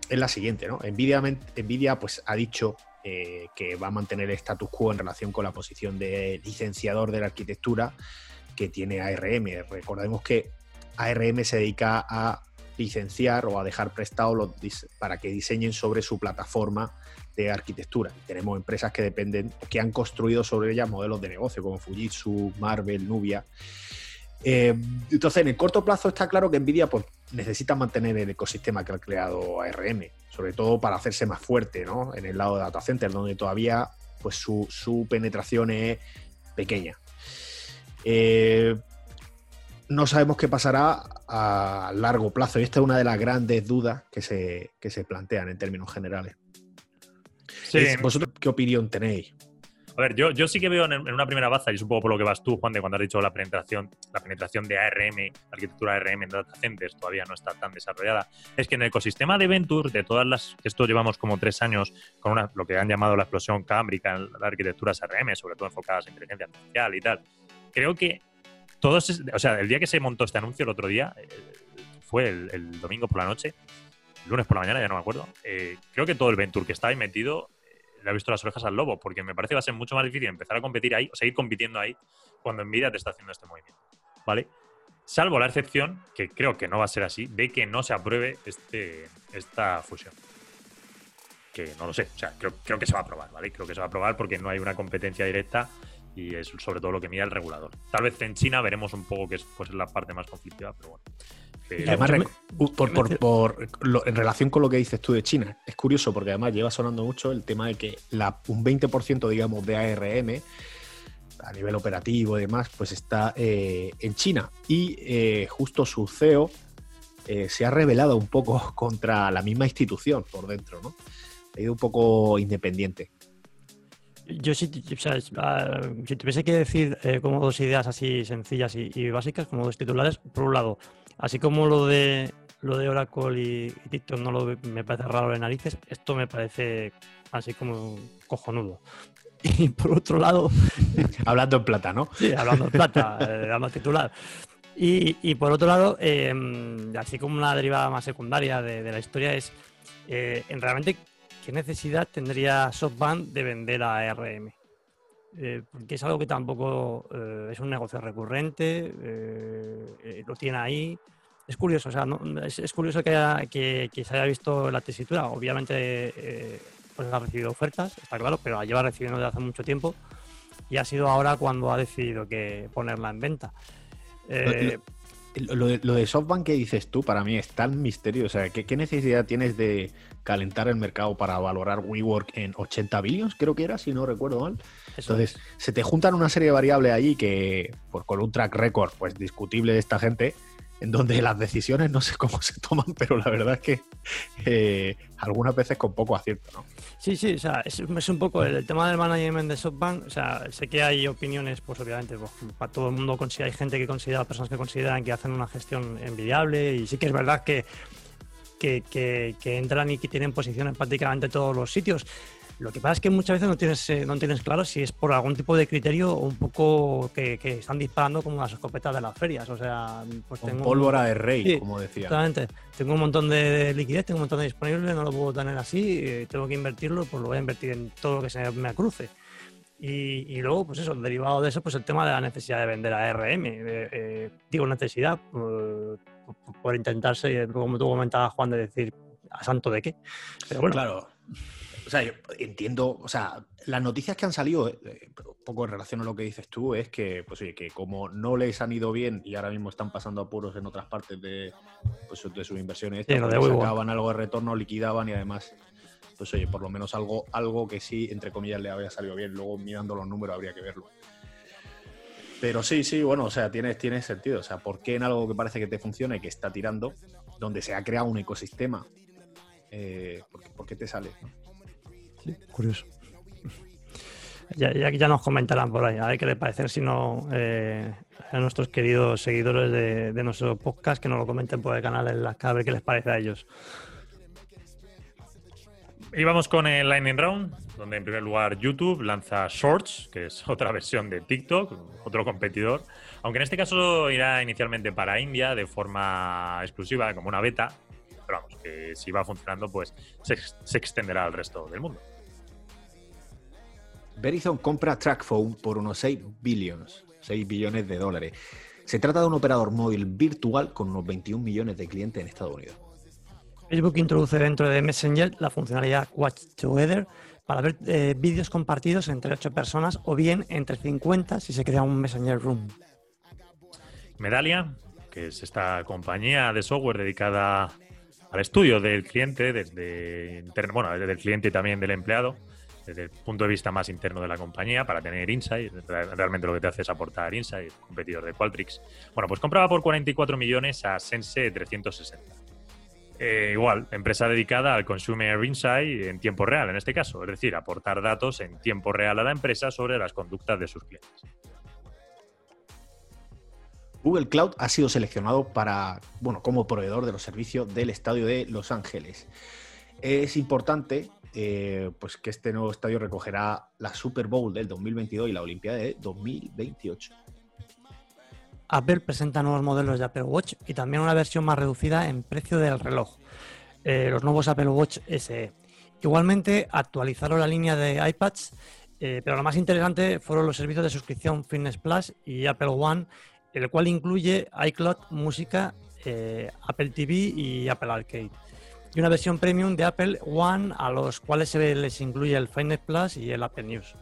es la siguiente, ¿no? Nvidia, pues, ha dicho eh, que va a mantener el status quo en relación con la posición de licenciador de la arquitectura que tiene ARM. Recordemos que ARM se dedica a licenciar o a dejar prestado para que diseñen sobre su plataforma de arquitectura. Tenemos empresas que dependen, que han construido sobre ellas modelos de negocio, como Fujitsu, Marvel, Nubia. Eh, entonces, en el corto plazo está claro que Nvidia pues, necesita mantener el ecosistema que ha creado ARM, sobre todo para hacerse más fuerte ¿no? en el lado de data center, donde todavía pues, su, penetración es pequeña. Eh, no sabemos qué pasará a largo plazo y esta es una de las grandes dudas que se, que se plantean en términos generales. ¿Vosotros qué opinión tenéis? A ver, yo, yo sí que veo en, una primera baza, y supongo por lo que vas tú, Juan, de cuando has dicho la penetración, la penetración de ARM, arquitectura ARM en data centers todavía no está tan desarrollada, es que en el ecosistema de Venture, de todas las, esto llevamos como tres años con una, lo que han llamado la explosión cámbrica en las arquitecturas ARM, sobre todo enfocadas en inteligencia artificial y tal, creo que todos, o sea, el día que se montó este anuncio, el otro día, eh, fue el, domingo por la noche, lunes por la mañana, ya no me acuerdo. Eh, creo que todo el Venture que estaba ahí metido le ha visto las orejas al lobo, porque me parece que va a ser mucho más difícil empezar a competir ahí, o seguir compitiendo ahí, cuando Nvidia te está haciendo este movimiento. ¿Vale? Salvo la excepción, que creo que no va a ser así, de que no se apruebe este, esta fusión. Que no lo sé, o sea, creo, creo que se va a aprobar, ¿vale? Creo que se va a aprobar porque no hay una competencia directa y es sobre todo lo que mira el regulador. Tal vez en China veremos un poco que es pues, la parte más conflictiva, pero bueno. además, por, en relación con lo que dices tú de China, es curioso porque además lleva sonando mucho el tema de que la, un 20% digamos de ARM a nivel operativo y demás, pues está eh, en China. Y eh, justo su CEO eh, se ha revelado un poco [LAUGHS] contra la misma institución por dentro, ¿no? Ha ido un poco independiente. Yo sí, o sea, ah, si tuviese que decir como dos ideas así sencillas y, básicas, como dos titulares, por un lado, así como lo de lo de Oracle y, TikTok no lo me parece raro de narices, esto me parece así como cojonudo. [LAUGHS] Y por otro lado. [LAUGHS] hablando en plata, ¿no? Sí, hablando en plata, eh, titular. Y, y, por otro lado, em, así como una derivada más secundaria de, la historia es eh, en realmente qué necesidad tendría SoftBank de vender a ARM. Eh, porque es algo que tampoco es un negocio recurrente, lo tiene ahí. Es curioso, o sea, es, curioso que, que, que, se haya visto la tesitura. Obviamente pues ha recibido ofertas, está claro, pero la lleva recibiendo desde hace mucho tiempo y ha sido ahora cuando ha decidido que ponerla en venta. Eh, lo, de, SoftBank que dices tú, para mí es tan misterio. O sea, ¿qué, necesidad tienes de calentar el mercado para valorar WeWork en 80 billones? Creo que era, si no recuerdo mal. Entonces, se te juntan una serie de variables allí que, pues, con un track record pues discutible de esta gente, en donde las decisiones no sé cómo se toman, [LAUGHS] pero la verdad es que eh, algunas veces con poco acierto, ¿no? Sí, sí, o sea, es, un poco el, tema del management de SoftBank, o sea, sé que hay opiniones, pues obviamente, pues, para todo el mundo hay gente que considera, personas que consideran que hacen una gestión envidiable y sí que es verdad que, que, que entran y que tienen posiciones en prácticamente todos los sitios. Lo que pasa es que muchas veces no tienes, eh, no tienes claro si es por algún tipo de criterio o un poco que, están disparando como las escopetas de las ferias. O sea, pues tengo. pólvora de rey, como decía. Exactamente. Tengo un montón de liquidez, tengo un montón de disponible, no lo puedo tener así, eh, tengo que invertirlo, pues lo voy a invertir en todo lo que se me cruce. Y, luego, pues eso, derivado de eso, pues el tema de la necesidad de vender a RM. Eh, digo necesidad, por, por intentarse, como tú comentabas, Juan, de decir, ¿a santo de qué? Pero bueno. Claro. O sea, yo entiendo, o sea, las noticias que han salido, eh, un poco en relación a lo que dices tú, es que, pues oye, que como no les han ido bien y ahora mismo están pasando apuros en otras partes de, pues, de sus inversiones, sí, sacaban algo de retorno, liquidaban y además, pues oye, por lo menos algo, algo que sí, entre comillas, le había salido bien. Luego mirando los números habría que verlo. Pero sí, sí, bueno, o sea, tiene, tiene sentido. O sea, ¿por qué en algo que parece que te funciona y que está tirando, donde se ha creado un ecosistema, eh, ¿por, qué, te curioso. [LAUGHS] Ya, ya, nos comentarán por ahí, a ver qué les parece, si no, eh, a nuestros queridos seguidores de, nuestro podcast, que nos lo comenten por el canal en las a ver qué les parece a ellos. Y vamos con el Lightning Round, donde en primer lugar YouTube lanza Shorts, que es [LAUGHS] otra versión de TikTok, otro competidor. Aunque en este caso irá inicialmente para India de forma exclusiva, como una beta. Pero vamos, que si va funcionando, pues se extenderá al resto del mundo. Verizon compra TrackPhone por unos 6 billones, 6 billones de dólares. Se trata de un operador móvil virtual con unos 21 millones de clientes en Estados Unidos. Facebook introduce dentro de Messenger la funcionalidad Watch Together para ver eh, vídeos compartidos entre 8 personas o bien entre 50 si se crea un Messenger Room. Medallia, que es esta compañía de software dedicada al estudio del cliente, desde, bueno, desde el cliente y también del empleado, desde el punto de vista más interno de la compañía para tener insight. Realmente lo que te hace es aportar insight, competidor de Qualtrics. Bueno, pues compraba por 44 millones a Sense 360. Eh, igual, empresa dedicada al Consumer Insight en tiempo real, en este caso, es decir, aportar datos en tiempo real a la empresa sobre las conductas de sus clientes. Google Cloud ha sido seleccionado para, bueno, como proveedor de los servicios del Estadio de Los Ángeles. Es importante eh, pues que este nuevo estadio recogerá la Super Bowl del 2022 y la Olimpiada de 2028. Apple presenta nuevos modelos de Apple Watch y también una versión más reducida en precio del reloj, eh, los nuevos Apple Watch SE. Igualmente actualizaron la línea de iPads, eh, pero lo más interesante fueron los servicios de suscripción Fitness Plus y Apple One, el cual incluye iCloud, música, Apple TV y Apple Arcade. Y una versión premium de Apple One a los cuales se les incluye el Fitness Plus y el Apple News.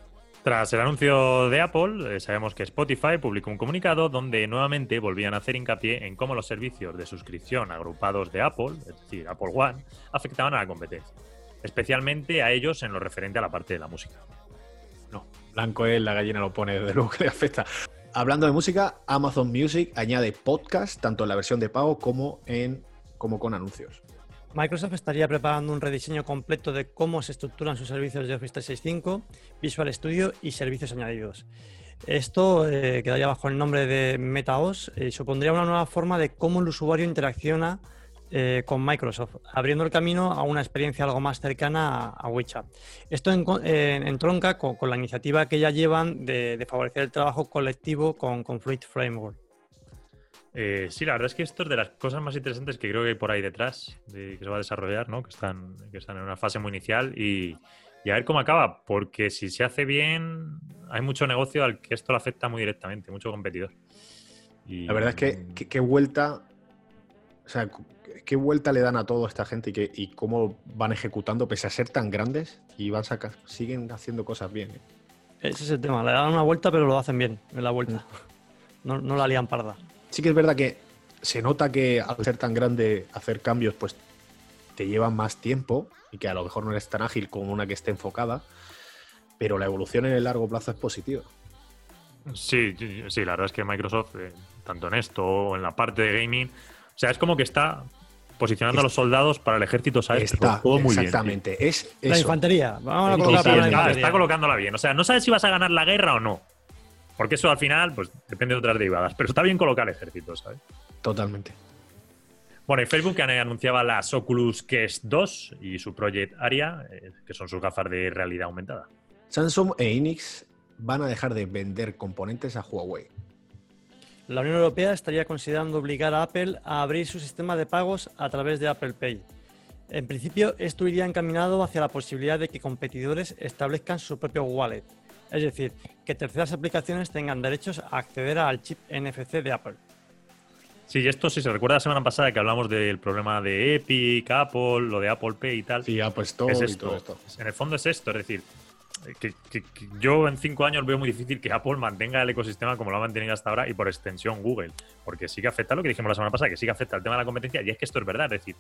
Tras el anuncio de Apple, eh, sabemos que Spotify publicó un comunicado donde nuevamente volvían a hacer hincapié en cómo los servicios de suscripción agrupados de Apple, es decir, Apple One, afectaban a la competencia, especialmente a ellos en lo referente a la parte de la música. No, blanco es, la gallina lo pone, desde [LAUGHS] luego que le afecta. Hablando de música, Amazon Music añade podcast tanto en la versión de pago como, en, como con anuncios. Microsoft estaría preparando un rediseño completo de cómo se estructuran sus servicios de Office 365, Visual Studio y servicios añadidos. Esto eh, quedaría bajo el nombre de MetaOS y supondría una nueva forma de cómo el usuario interacciona eh, con Microsoft, abriendo el camino a una experiencia algo más cercana a, WeChat. Esto en, tronca con, la iniciativa que ya llevan de, favorecer el trabajo colectivo con, con Fluid Framework. Eh, sí, la verdad es que esto es de las cosas más interesantes que creo que hay por ahí detrás, de, que se va a desarrollar, ¿no? Que están, que están en una fase muy inicial y, a ver cómo acaba, porque si se hace bien, hay mucho negocio al que esto le afecta muy directamente, mucho competidor. La verdad es que qué vuelta, o sea, qué vuelta le dan a toda esta gente y, que, y cómo van ejecutando pese a ser tan grandes y van sacar, siguen haciendo cosas bien. ¿eh? Ese es el tema, le dan una vuelta pero lo hacen bien en la vuelta. Mm. No, no la lían parda sí que es verdad que se nota que al ser tan grande hacer cambios, pues te lleva más tiempo y que a lo mejor no eres tan ágil como una que esté enfocada, pero la evolución en el largo plazo es positiva. Sí, sí, la verdad es que Microsoft, eh, tanto en esto o en la parte de gaming, o sea, es como que está posicionando a los soldados para el ejército, ¿sabes? Está, muy exactamente. Es la infantería. Vamos a colocar está colocándola bien. O sea, no sabes si vas a ganar la guerra o no. Porque eso al final, pues depende de otras derivadas. Pero está bien colocar ejércitos, ¿sabes? Totalmente. Bueno, y Facebook anunciaba las Oculus Quest 2 y su Project Aria, eh, que son sus gafas de realidad aumentada. Samsung e Inix van a dejar de vender componentes a Huawei. La Unión Europea estaría considerando obligar a Apple a abrir su sistema de pagos a través de Apple Pay. En principio, esto iría encaminado hacia la posibilidad de que competidores establezcan su propio wallet, es decir, que terceras aplicaciones tengan derechos a acceder al chip NFC de Apple. Sí, esto sí se recuerda la semana pasada que hablamos del problema de Epic, Apple, lo de Apple Pay y tal. Sí, Apple Store es esto. y todo esto. En el fondo es esto, es decir, que, yo en cinco años veo muy difícil que Apple mantenga el ecosistema como lo ha mantenido hasta ahora y por extensión Google, porque sí que afecta lo que dijimos la semana pasada, que sí que afecta el tema de la competencia y es que esto es verdad, es decir,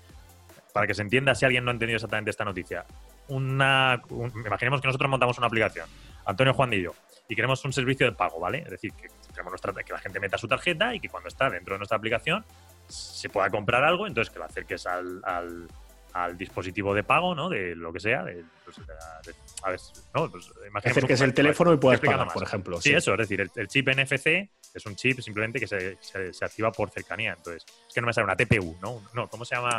para que se entienda si alguien no ha entendido exactamente esta noticia, una, imaginemos que nosotros montamos una aplicación Antonio Juan y yo, y queremos un servicio de pago, ¿vale? Es decir, que, nuestra, que la gente meta su tarjeta y que cuando está dentro de nuestra aplicación se pueda comprar algo, entonces que lo acerques al, al, dispositivo de pago, ¿no? De lo que sea. De, pues, a ver, ¿no? Pues, acerques el teléfono y puedas pagar, por ejemplo. Sí, eso, es decir, el, chip NFC es un chip simplemente que se, se, activa por cercanía. Entonces, es que no me sale una TPU, ¿no? No, ¿cómo se llama?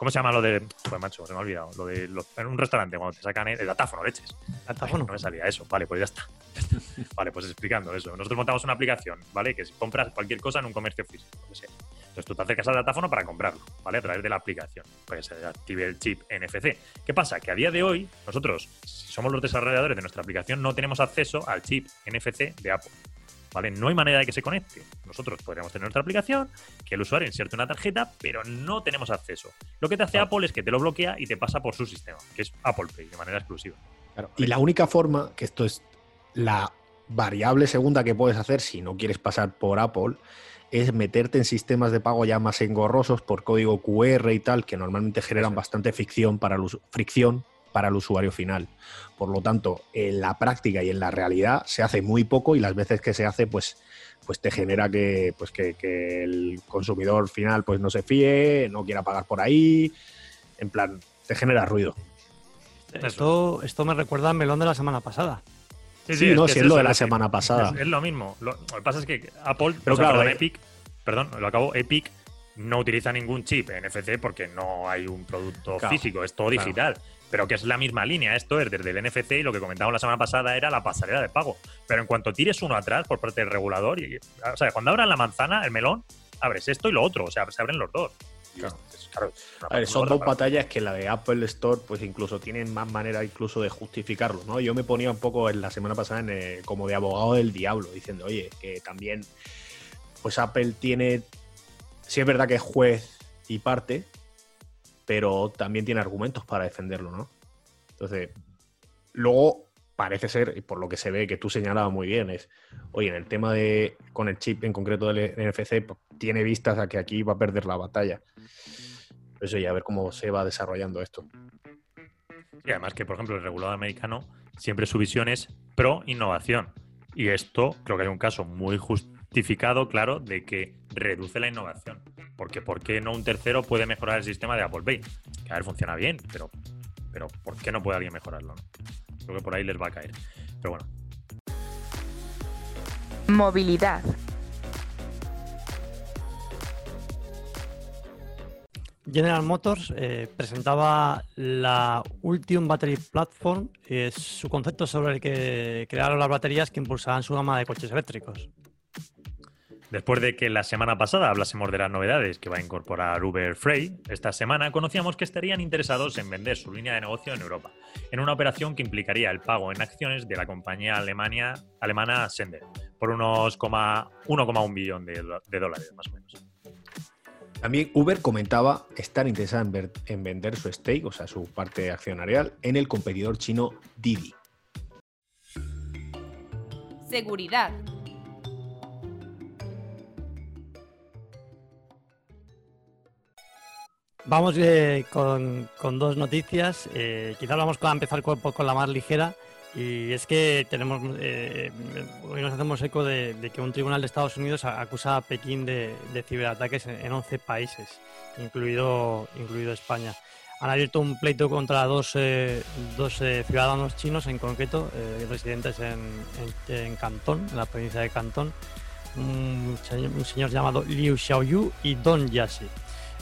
¿Cómo se llama lo de. Pues macho, se me ha olvidado. Lo de en un restaurante, cuando te sacan el, datáfono, leches. Datáfono. no me salía eso. Vale, pues ya está. [LAUGHS] vale, pues explicando eso. Nosotros montamos una aplicación, ¿vale? Que si compras cualquier cosa en un comercio físico, lo que sea. Entonces tú te acercas al datáfono para comprarlo, ¿vale? A través de la aplicación. Pues se active el chip NFC. ¿Qué pasa? Que a día de hoy, nosotros, si somos los desarrolladores de nuestra aplicación, no tenemos acceso al chip NFC de Apple. ¿Vale? No hay manera de que se conecte. Nosotros podríamos tener nuestra aplicación, que el usuario inserte una tarjeta, pero no tenemos acceso. Lo que te hace Apple es que te lo bloquea y te pasa por su sistema, que es Apple Pay, de manera exclusiva. Y la única forma, que esto es la variable segunda que puedes hacer si no quieres pasar por Apple, es meterte en sistemas de pago ya más engorrosos por código QR y tal, que normalmente generan bastante fricción para el, fricción para el usuario final. Por lo tanto, en la práctica y en la realidad se hace muy poco y las veces que se hace, pues, pues te genera que, pues que, el consumidor final pues no se fíe, no quiera pagar por ahí, en plan, te genera ruido. Esto, esto me recuerda al melón de la semana pasada. Sí, sí, no, es, si es, lo de la semana pasada. Es, lo mismo. Lo, que pasa es que Apple, pero claro, eh, Epic, perdón, lo acabo, Epic no utiliza ningún chip NFC porque no hay un producto físico, es todo digital. Pero que es la misma línea. Esto es desde el NFC y lo que comentábamos la semana pasada era la pasarela de pago. Pero en cuanto tires uno atrás por parte del regulador, y, o sea, cuando abran la manzana, el melón, abres esto y lo otro, o sea, se abren los dos. a ver, son dos batallas que la de Apple Store, pues incluso tienen más manera incluso de justificarlo, ¿no? Yo me ponía un poco en la semana pasada en, como de abogado del diablo, diciendo, oye, que también, pues Apple tiene, sí es verdad que es juez y parte, pero también tiene argumentos para defenderlo, ¿no? Entonces, luego parece ser, y por lo que se ve que tú señalabas muy bien, es, oye, en el tema de, con el chip en concreto del NFC, pues, tiene vistas a que aquí va a perder la batalla. Eso ya, a ver cómo se va desarrollando esto. Y además que, por ejemplo, el regulador americano siempre su visión es pro innovación. Y esto creo que hay un caso muy justificado, claro, de que reduce la innovación. Porque ¿por qué no un tercero puede mejorar el sistema de Apple Pay? Que a ver, funciona bien, pero, pero ¿por qué no puede alguien mejorarlo? Creo que por ahí les va a caer. Pero bueno. Movilidad. General Motors eh, presentaba la Ultium Battery Platform, es su concepto sobre el que crearon las baterías que impulsarán su gama de coches eléctricos. Después de que la semana pasada hablásemos de las novedades que va a incorporar Uber Freight, esta semana conocíamos que estarían interesados en vender su línea de negocio en Europa, en una operación que implicaría el pago en acciones de la compañía alemania, alemana Sender, por unos 1,1 billón de, de dólares más o menos. También Uber comentaba estar interesada en, vender su stake, o sea, su parte accionarial, en el competidor chino Didi. Seguridad. Vamos eh, con, dos noticias. Eh, vamos a empezar con, con la más ligera. Y es que tenemos, eh, hoy nos hacemos eco de, que un tribunal de Estados Unidos acusa a Pekín de, ciberataques en, 11 países, incluido, incluido España. Han abierto un pleito contra dos, eh, dos eh, ciudadanos chinos, en concreto, residentes en, en, Cantón, en la provincia de Cantón, un, un señor llamado Liu Xiaoyu y Don Yashi.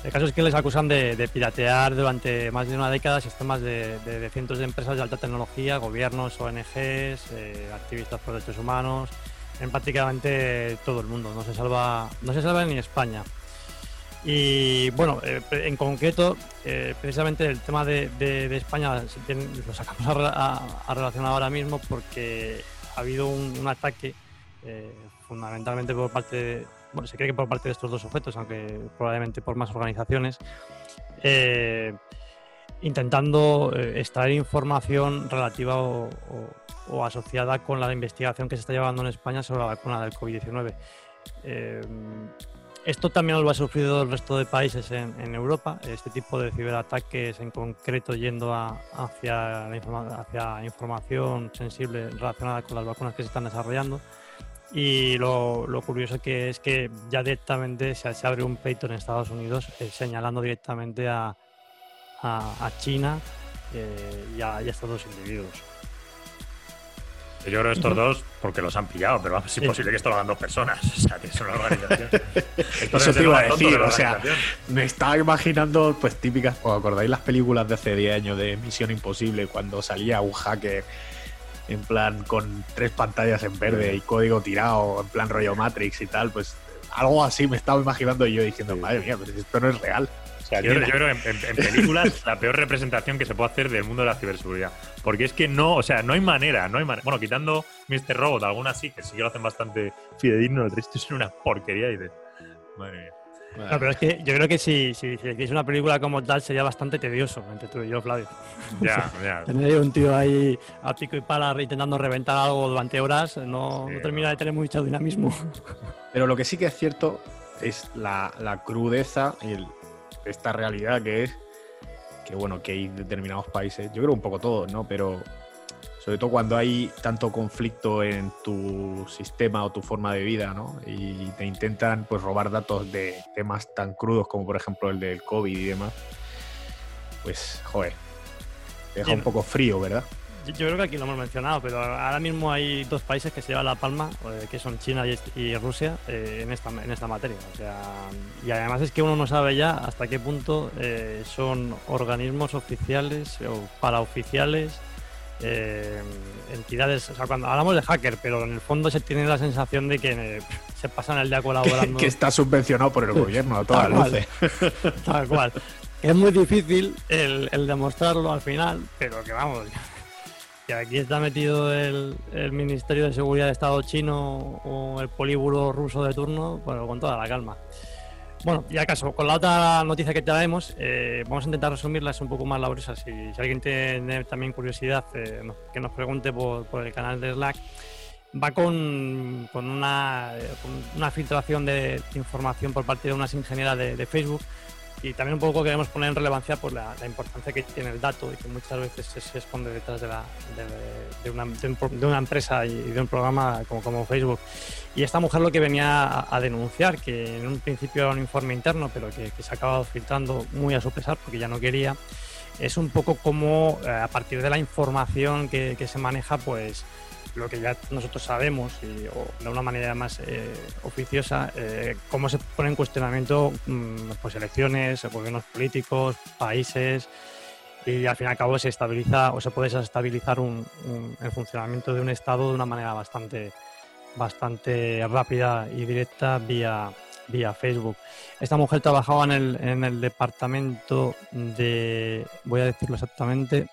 El caso es que les acusan de, piratear durante más de una década sistemas de, cientos de empresas de alta tecnología, gobiernos, ONGs, eh, activistas por derechos humanos, en prácticamente todo el mundo. No se salva, no se salva ni España. Y bueno, eh, en concreto, eh, precisamente el tema de, España lo sacamos a, relacionar ahora mismo porque ha habido un, ataque fundamentalmente por parte de se cree que por parte de estos dos sujetos, aunque probablemente por más organizaciones, eh, intentando eh, extraer información relativa o, asociada con la investigación que se está llevando en España sobre la vacuna del COVID-19. Eh, esto también lo ha sufrido el resto de países en, Europa, este tipo de ciberataques en concreto yendo hacia, hacia información sensible relacionada con las vacunas que se están desarrollando. Y lo, curioso que es que ya directamente se, abre un pleito en Estados Unidos eh, señalando directamente a, a, China eh, y, a, estos dos individuos. Yo creo estos dos porque los han pillado, pero es imposible que esto lo hagan dos personas. [LAUGHS] O sea, que es una organización. [LAUGHS] Eso te iba a decir, o sea, me estaba imaginando, pues típicas, ¿os acordáis las películas de hace 10 años de Misión Imposible cuando salía un hacker en plan con tres pantallas en verde y código tirado, en plan rollo Matrix y tal, pues algo así me estaba imaginando yo diciendo, madre mía, pero esto no es real. yo, creo que en, películas [LAUGHS] la peor representación que se puede hacer del mundo de la ciberseguridad. Porque es que no, o sea, no hay manera, no hay manera. Bueno, quitando Mr. Robot, algunas sí, que sí que lo hacen bastante fidedigno, el resto es una porquería y de. Madre mía. No, pero es que yo creo que si, si, si una película como tal sería bastante tedioso entre tú y yo, Flavio. [LAUGHS] Ya, [LAUGHS] ya. Tener un tío ahí a pico y pala intentando reventar algo durante horas no, termina de tener mucho dinamismo. [LAUGHS] Pero lo que sí que es cierto es la, crudeza y esta realidad que es que, bueno, que hay determinados países, yo creo un poco todos, ¿no? Pero sobre todo cuando hay tanto conflicto en tu sistema o tu forma de vida, ¿no? Y te intentan pues robar datos de temas tan crudos como por ejemplo el del COVID y demás. Pues, joder, te deja un poco frío, ¿verdad? yo, creo que aquí lo hemos mencionado, pero ahora mismo hay dos países que se llevan la palma, eh, que son China y, Rusia, eh, en, esta, en esta materia. O sea, y además es que uno no sabe ya hasta qué punto eh, son organismos oficiales o paraoficiales, entidades. O sea, cuando hablamos de hacker, pero en el fondo se tiene la sensación de que se pasan el día colaborando. que, está subvencionado por el gobierno a todas luces. Tal cual. [LAUGHS] Es muy difícil el, el demostrarlo al final, pero que vamos, que aquí está metido el, Ministerio de Seguridad de Estado chino o el políbulo ruso de turno, pero con toda la calma. Bueno, y acaso, con la otra noticia que traemos, eh, vamos a intentar resumirlas un poco más laboriosas. Si, alguien tiene también curiosidad, eh, que nos pregunte por, el canal de Slack. Va con, con, una, filtración de información por parte de unas ingenieras de Facebook y también un poco queremos poner en relevancia pues, la, importancia que tiene el dato y que muchas veces se, esconde detrás de, la, de, una, empresa y de un programa como, Facebook. Y esta mujer lo que venía a, denunciar, que en un principio era un informe interno, pero que, se ha acabado filtrando muy a su pesar porque ya no quería, es un poco como eh, a partir de la información que se maneja, pues lo que ya nosotros sabemos y, o de una manera más eh, oficiosa, eh, cómo se pone en cuestionamiento mm, pues elecciones, gobiernos políticos, países y al fin y al cabo se estabiliza o se puede desestabilizar un, el funcionamiento de un Estado de una manera bastante, bastante rápida y directa vía, vía Facebook. Esta mujer trabajaba en el, en el departamento de, voy a decirlo exactamente,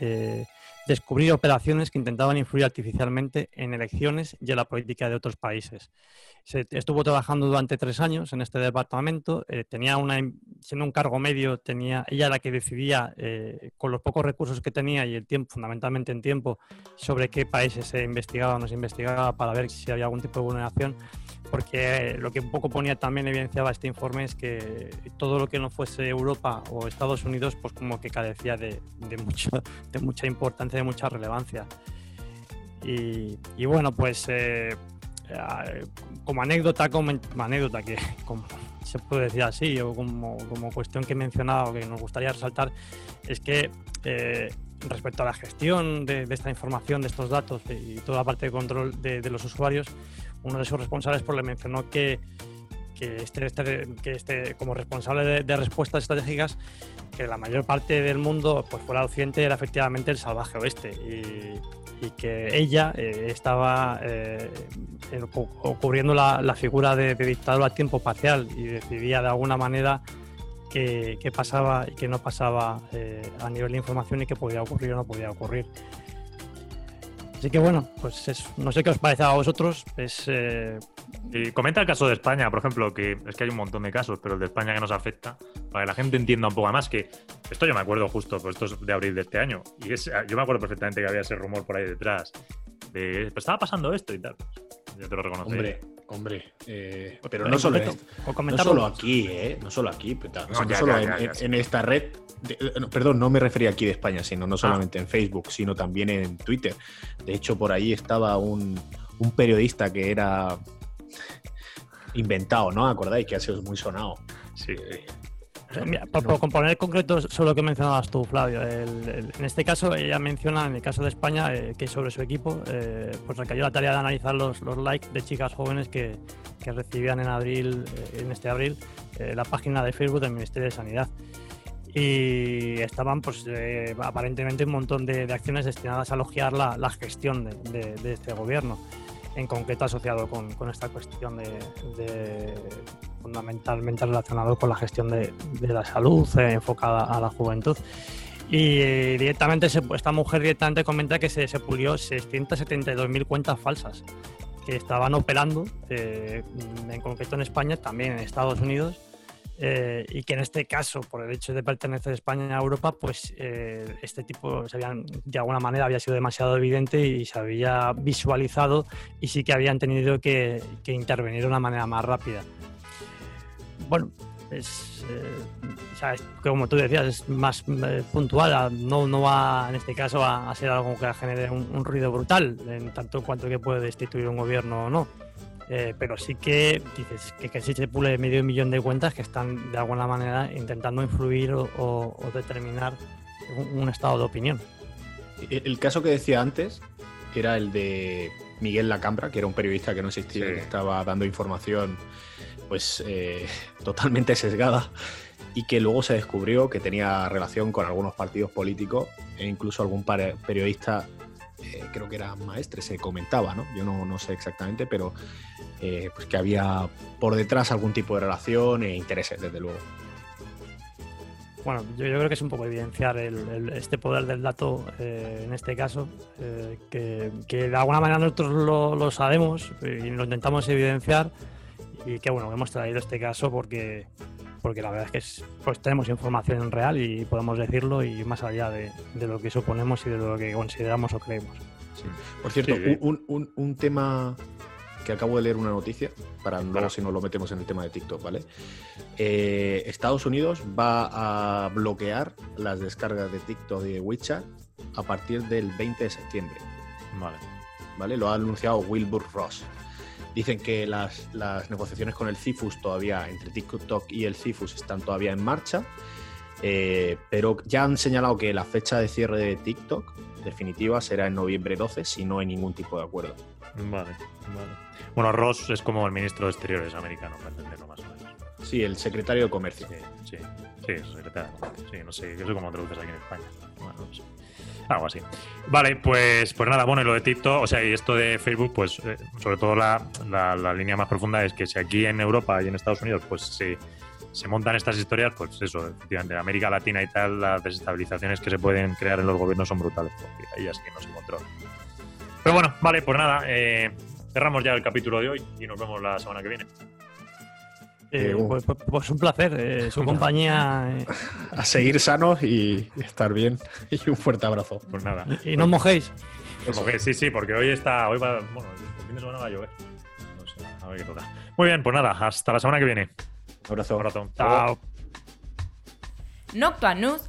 eh, descubrir operaciones que intentaban influir artificialmente en elecciones y en la política de otros países. Se estuvo trabajando durante tres años en este departamento, eh, tenía una, siendo un cargo medio, tenía ella la que decidía eh, con los pocos recursos que tenía y el tiempo, fundamentalmente en tiempo, sobre qué países se investigaba o no se investigaba para ver si había algún tipo de vulneración porque lo que un poco ponía también evidenciaba este informe es que todo lo que no fuese Europa o Estados Unidos, pues como que carecía de, mucho, [LAUGHS] de mucha importancia, de mucha relevancia. Y, bueno, pues eh, como anécdota, como, anécdota que [LAUGHS] como se puede decir así, o como, como cuestión que he mencionado que nos gustaría resaltar, es que eh, respecto a la gestión de, esta información, de estos datos y toda la parte de control de los usuarios, uno de sus responsables pues, le mencionó que, que, este, este, que este, como responsable de, respuestas estratégicas, que la mayor parte del mundo, pues fuera occidente, era efectivamente el salvaje oeste. Y, que ella eh, estaba eh, cubriendo la, figura de, dictador a tiempo parcial y decidía de alguna manera qué, pasaba y qué no pasaba eh, a nivel de información y qué podía ocurrir o no podía ocurrir. Así que bueno, pues no sé qué os parece a vosotros. Es, eh, Y comenta el caso de España, por ejemplo, que es que hay un montón de casos, pero el de España que nos afecta, para que la gente entienda un poco más que esto yo me acuerdo justo, pues esto es de abril de este año, y es, yo me acuerdo perfectamente que había ese rumor por ahí detrás, de, pues estaba pasando esto y tal. Yo te lo reconozco. Hombre, hombre, eh, pero no solo, no solo aquí, ¿eh? No solo aquí, no, solo en, esta red eh, perdón, no me refería aquí de España, sino no ah. solamente en Facebook, sino también en Twitter. De hecho, por ahí estaba un, periodista que era inventado, ¿no? ¿Acordáis? Que ha sido muy sonado. Sí. por, componer concreto sobre lo que mencionabas tú, Flavio, en este caso ella menciona, en el caso de España, eh, que sobre su equipo, eh, pues recayó la tarea de analizar los, likes de chicas jóvenes que, recibían en abril, en este abril, la página de Facebook del Ministerio de Sanidad y estaban pues eh, aparentemente un montón de, acciones destinadas a elogiar la, gestión de, este gobierno, en concreto asociado con, esta cuestión de, fundamentalmente relacionado con la gestión de, la salud eh, enfocada a la juventud. Y directamente esta mujer directamente comenta que se, se pulió 672.000 cuentas falsas que estaban operando, eh, en concreto en España, también en Estados Unidos, eh, y que en este caso, por el hecho de pertenecer España a Europa, pues eh, este tipo se habían, de alguna manera había sido demasiado evidente y se había visualizado y sí que habían tenido que, intervenir de una manera más rápida. Bueno, es, eh, como tú decías, es más puntual, no, no va en este caso a, ser algo que genere un, un, ruido brutal, en tanto en cuanto que puede destituir un gobierno o no. Eh, pero sí que dices que, que sí se pule medio millón de cuentas que están de alguna manera intentando influir o, determinar un, estado de opinión. El caso que decía antes era el de Miguel Lacambra, que era un periodista que no existía, que estaba dando información pues eh, [LAUGHS] totalmente sesgada y que luego se descubrió que tenía relación con algunos partidos políticos e incluso algún periodista, eh, creo que era maestre, se comentaba, ¿no? Yo no, sé exactamente, pero eh, pues que había por detrás algún tipo de relación e intereses, desde luego. Bueno, yo, creo que es un poco evidenciar este poder del dato eh, en este caso, que, de alguna manera nosotros lo, lo, sabemos y lo intentamos evidenciar y que bueno, hemos traído este caso porque porque la verdad es que pues tenemos información real y podemos decirlo y más allá de, lo que suponemos y de lo que consideramos o creemos. Por cierto, Un, tema que acabo de leer una noticia, para luego si nos lo metemos en el tema de TikTok, ¿vale? Eh, Estados Unidos va a bloquear las descargas de TikTok y de WeChat a partir del 20 de septiembre. Vale. ¿Vale? Lo ha anunciado Wilbur Ross. Dicen que las, negociaciones con el CIFUS todavía, entre TikTok y el CIFUS, están todavía en marcha, eh, pero ya han señalado que la fecha de cierre de TikTok definitiva será en noviembre 12, si no hay ningún tipo de acuerdo. Vale, vale. Bueno, Ross es como el ministro de Exteriores americano, para entenderlo más o menos. Sí, el secretario de Comercio. Sí, sí, sí, secretario de Comercio. Sí, no sé, eso como traduces aquí en España. Bueno, no sé. Algo así. Vale, pues, pues nada, bueno, y lo de TikTok, o sea, y esto de Facebook, pues eh, sobre todo la, la, línea más profunda es que si aquí en Europa y en Estados Unidos, pues se, se montan estas historias, pues eso, efectivamente, en América Latina y tal, las desestabilizaciones que se pueden crear en los gobiernos son brutales, porque así que no se controla. Pero bueno, vale, pues nada, eh, cerramos ya el capítulo de hoy y nos vemos la semana que viene. Eh, pues, pues, pues, un placer, eh, su compañía. Eh. A seguir sanos y estar bien. [LAUGHS] Y un fuerte abrazo. Pues nada. Y, no mojéis. sí, sí, porque hoy está. Hoy va. Bueno, el fin de semana va a llover. No sé, a ver qué toca. Muy bien, pues nada, hasta la semana que viene. abrazo. Un abrazo. Chao. Noctua News